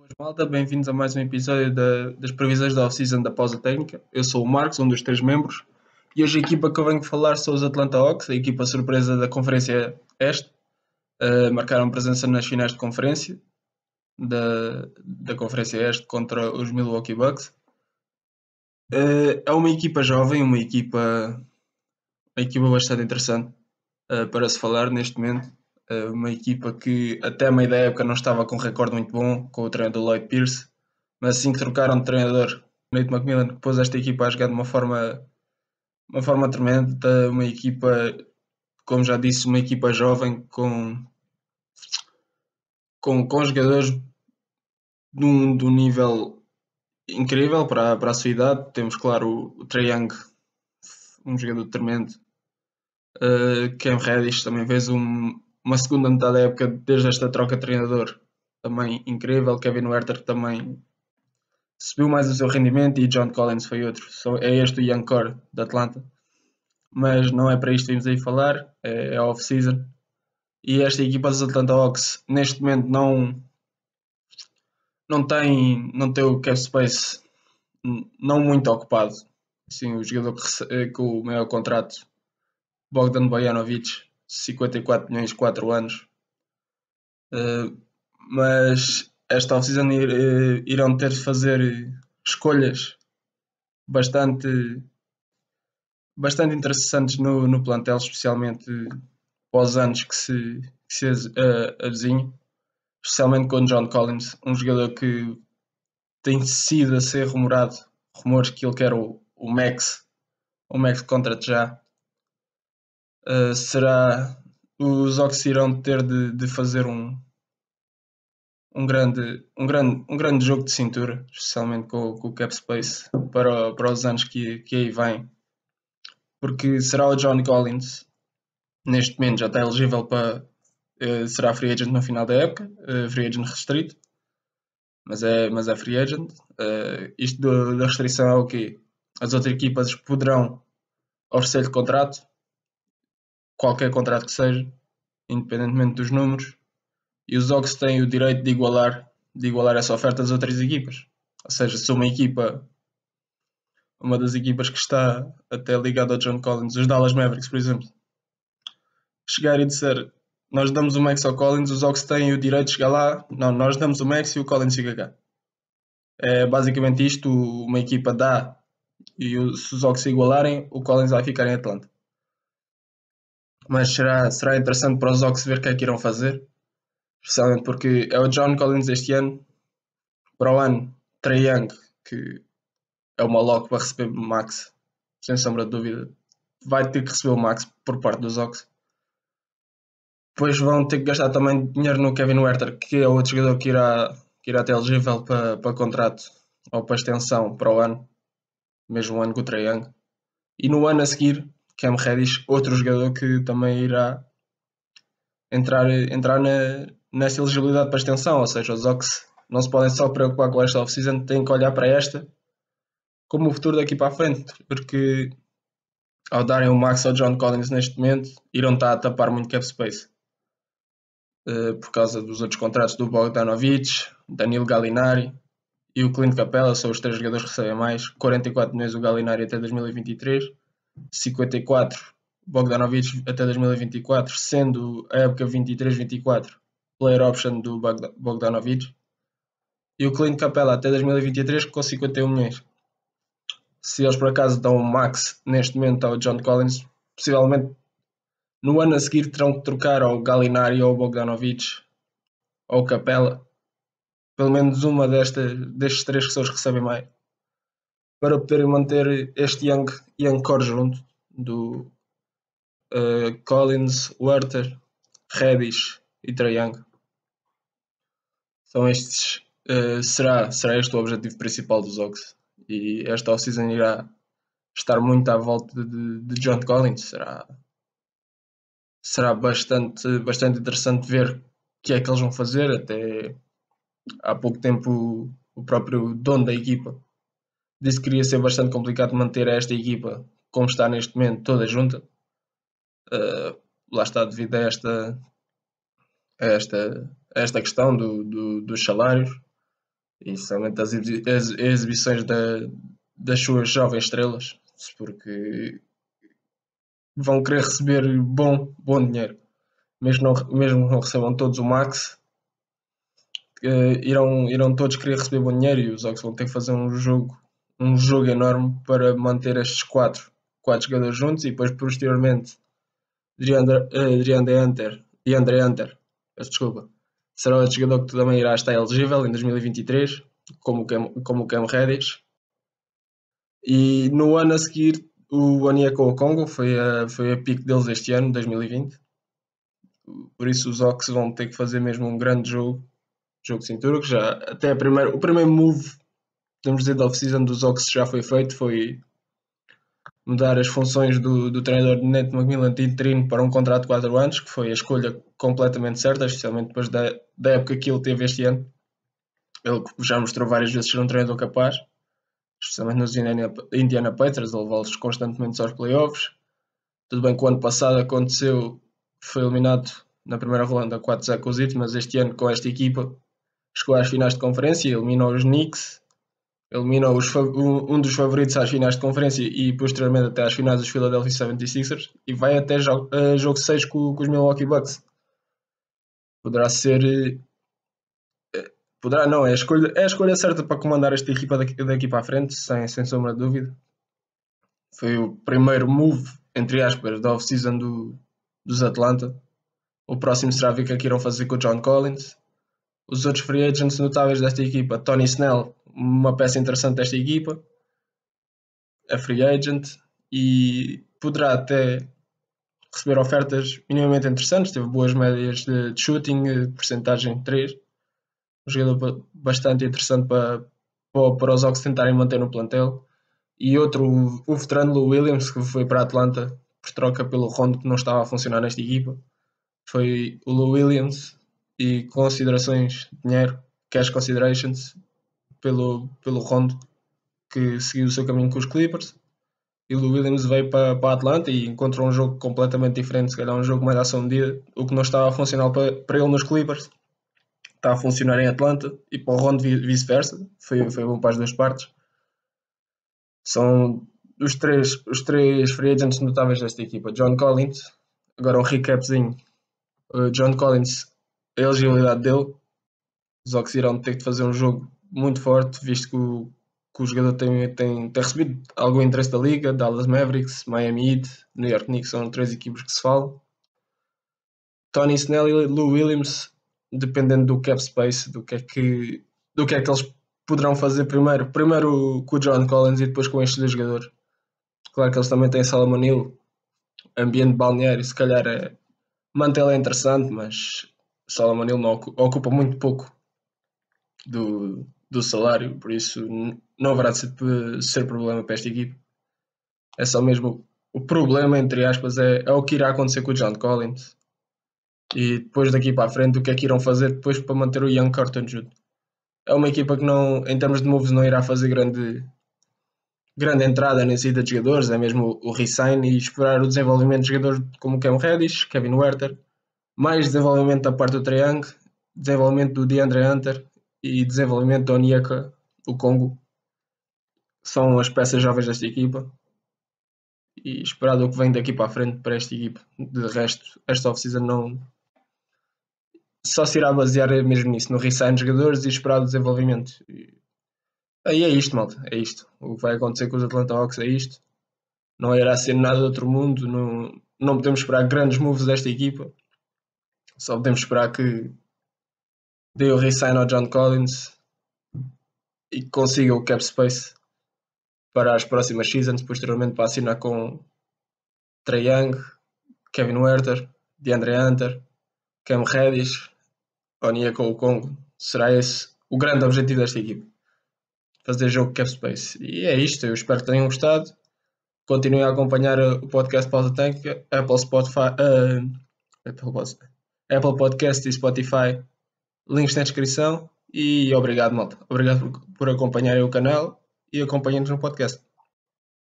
Boas malta, bem-vindos a mais um episódio da- das previsões da off-season da pausa técnica. Eu sou o Marcos, um dos três membros, e hoje a equipa que eu venho falar são os Atlanta Hawks, a equipa surpresa da Conferência Este. Uh, marcaram presença nas finais de conferência da, da Conferência Este contra os Milwaukee Bucks. Uh, é uma equipa jovem, uma equipa, uma equipa bastante interessante uh, para se falar neste momento. Uh, uma equipa que até a meio da época não estava com um recorde muito bom com o treinador Lloyd Pierce, mas assim que trocaram de treinador, Nate McMillan pôs esta equipa a jogar de uma forma, uma forma tremenda, uma equipa, como já disse, uma equipa jovem com, com, com jogadores de um, de um nível incrível para, para a sua idade. Temos, claro, o, o Trae Young, um jogador tremendo. Uh, Cam Reddish também fez um, uma segunda metade da época desde esta troca de treinador também incrível. Kevin Werther também subiu mais o seu rendimento e John Collins foi outro. É este o Young Core Atlanta. Mas não é para isto que vimos aí falar, é, é off-season. E esta equipa dos Atlanta Hawks neste momento não não tem, não tem o cap space não muito ocupado. Assim, o jogador que, com o maior contrato, Bogdan Bojanovic, 54 milhões, 4 anos. Uh, mas esta off-season ir, uh, irão ter de fazer escolhas bastante, bastante interessantes no, no plantel, especialmente os anos que se, que se uh, avizinham, especialmente com John Collins, um jogador que tem sido a ser rumorado, rumores que ele quer o, o Max, o Max contrato já. Uh, será os Ox irão ter de, de, fazer um um grande, um, grande, um grande jogo de cintura, especialmente com, com o cap space para, para os anos que, que aí vêm. Porque será o John Collins, neste momento já está elegível para. Uh, será free agent no final da época, uh, free agent restrito, mas é, mas é free agent. Uh, isto da restrição é o quê? As outras equipas poderão oferecer-lhe contrato, qualquer contrato que seja, independentemente dos números, e os Ox têm o direito de igualar, de igualar essa oferta das outras equipas. Ou seja, se uma equipa, uma das equipas que está até ligada ao John Collins, os Dallas Mavericks, por exemplo, chegar e dizer nós damos o Max ao Collins, os Ox têm o direito de chegar lá, não, nós damos o Max e o Collins fica cá. É basicamente isto, uma equipa dá e se os Ox igualarem, o Collins vai ficar em Atlanta. Mas será, será interessante para os Ox ver o que é que irão fazer especialmente porque é o John Collins este ano, para o ano, Trae Young, que é uma lock para receber Max, sem sombra de dúvida, vai ter que receber o Max por parte dos Ox. Depois vão ter que gastar também dinheiro no Kevin Werther, que é outro jogador que irá, que irá ter elegível para, para contrato ou para extensão para o ano, mesmo ano com o Trae Young. E no ano a seguir, Cam Reddish, outro jogador que também irá entrar, entrar na, nessa elegibilidade para extensão, ou seja, os Ox não se podem só preocupar com esta off-season, têm que olhar para esta como o futuro daqui para a frente, porque ao darem o Max ao John Collins neste momento, irão estar a tapar muito cap space. Uh, por causa dos outros contratos do Bogdanovic, Danilo Gallinari e o Clint Capella, são os três jogadores que recebem mais. 44 milhões o Gallinari até 2023, 54 Bogdanovic até 2024, sendo a época 23-24 player option do Bogdanovic e o Clint Capella até 2023 com 51 milhões. Se eles por acaso dão o max neste momento ao John Collins, possivelmente no ano a seguir terão que trocar ao Gallinari ou ao Bogdanovic ou Capella, pelo menos uma desta, destes três que recebem mais, para poderem manter este Young, young Core junto do uh, Collins, Werther, Reddish e Trae Young. São estes, uh, será, será este o objetivo principal dos Ox e esta off-season irá estar muito à volta de, de John Collins. Será, será bastante, bastante interessante ver o que é que eles vão fazer. Até há pouco tempo o próprio dono da equipa disse que iria ser bastante complicado manter esta equipa como está neste momento, toda junta. Uh, lá está devido a esta, a esta, a esta questão do, do, dos salários. e somente as, exibições da, das suas jovens estrelas, porque vão querer receber bom, bom dinheiro. Mesmo não, mesmo não recebam todos o max, uh, irão, irão todos querer receber bom dinheiro e os Ox vão ter que fazer um jogo, um jogo enorme para manter estes quatro, quatro jogadores juntos e depois posteriormente Adrian Hunter e André Hunter, desculpa, será outro jogador que também irá estar elegível em 2023, como o Cam, como o Cam Reddish. E no ano a seguir, o Anieko Congo foi a, foi a pique deles este ano, 2020. Por isso os Ox vão ter que fazer mesmo um grande jogo, jogo de cintura, que já até a o primeiro move, podemos dizer, da off-season dos Ox já foi feito, foi mudar as funções do, do treinador de Nate McMillan de interino para um contrato de 4 anos, que foi a escolha completamente certa, especialmente depois da, da época que ele teve este ano. Ele já mostrou várias vezes ser um treinador capaz, especialmente nos Indiana, Indiana Patriots, a levá-los constantemente aos playoffs. Tudo bem que o ano passado aconteceu, foi eliminado na primeira ronda 4-0 com os Heat, mas este ano com esta equipa chegou às finais de conferência, eliminou os Knicks eliminou os, um dos favoritos às finais de conferência e posteriormente até às finais dos Philadelphia 76ers e vai até jogo, uh, jogo 6 com, com, os Milwaukee Bucks. Poderá ser. Uh, poderá, não, é a, escolha, é a escolha certa para comandar esta equipa daqui, daqui para a frente, sem, sem sombra de dúvida. Foi o primeiro move, entre aspas, da off-season do, dos Atlanta. O próximo será ver o que é que irão fazer com o John Collins. Os outros free agents notáveis desta equipa, Tony Snell, uma peça interessante desta equipa, a free agent, e poderá até receber ofertas minimamente interessantes. Teve boas médias de, shooting, porcentagem 3. Um jogador bastante interessante para, para, os Ox tentarem manter no plantel. E outro, o veterano Lou Williams, que foi para a Atlanta por troca pelo Rondo, que não estava a funcionar nesta equipa. Foi o Lou Williams e considerações de dinheiro, cash considerations, pelo, pelo Rondo, que seguiu o seu caminho com os Clippers. E o Williams veio para, para a Atlanta e encontrou um jogo completamente diferente, se calhar um jogo mais ação medida. O que não estava a funcionar para, para ele nos Clippers está a funcionar em Atlanta e para o Rondo vice-versa. Foi, foi bom para as duas partes. São os três, os três free agents notáveis desta equipa. John Collins, agora um recapzinho. Uh, John Collins, a elegibilidade dele. Os Ox irão ter que fazer um jogo muito forte, visto que o, que o jogador tem, tem, tem recebido algum interesse da liga, Dallas Mavericks, Miami Heat, New York Knicks, são três equipes que se falam. Tony Snell e Lou Williams, dependendo do cap space, do que é que, do que, é que eles poderão fazer primeiro. Primeiro com o John Collins e depois com estes dois jogadores. Claro que eles também têm Salomon Hill, ambiente balneário, se calhar é, mantê-lo é interessante, mas Salomon Hill não ocupa muito pouco do, do salário, por isso não haverá de ser, ser problema para esta equipe. É só mesmo o problema, entre aspas, é, é o que irá acontecer com o John Collins e depois daqui para a frente o que é que irão fazer depois para manter o Young Carton Jude. É uma equipa que não, em termos de moves não irá fazer grande, grande entrada na saída de jogadores, é mesmo o resign e esperar o desenvolvimento de jogadores como Cam Reddish, Kevin Werther, mais desenvolvimento da parte do Triangle, desenvolvimento do DeAndre Hunter e desenvolvimento da Onieka, o Congo, são as peças jovens desta equipa e esperado o que vem daqui para a frente para esta equipa. De resto, esta off-season não só se irá basear mesmo nisso, no resign de jogadores e esperar o desenvolvimento. E aí é isto, malta, é isto. O que vai acontecer com os Atlanta Hawks é isto. Não irá ser nada de outro mundo, não, não podemos esperar grandes moves desta equipa. Só podemos esperar que dê o resign ao John Collins e consiga o cap space para as próximas seasons, posteriormente para assinar com Trae Young, Kevin Werther, DeAndre Hunter, Cam Reddish, Onyeka Congo. Será esse o grande objetivo desta equipe. Fazer jogo cap space. E é isto, eu espero que tenham gostado. Continuem a acompanhar o podcast Pausa Tank, Apple, Spotify, uh, Apple Podcast e Spotify links na descrição e obrigado, malta. Obrigado por, por acompanharem o canal e acompanhem-nos no podcast.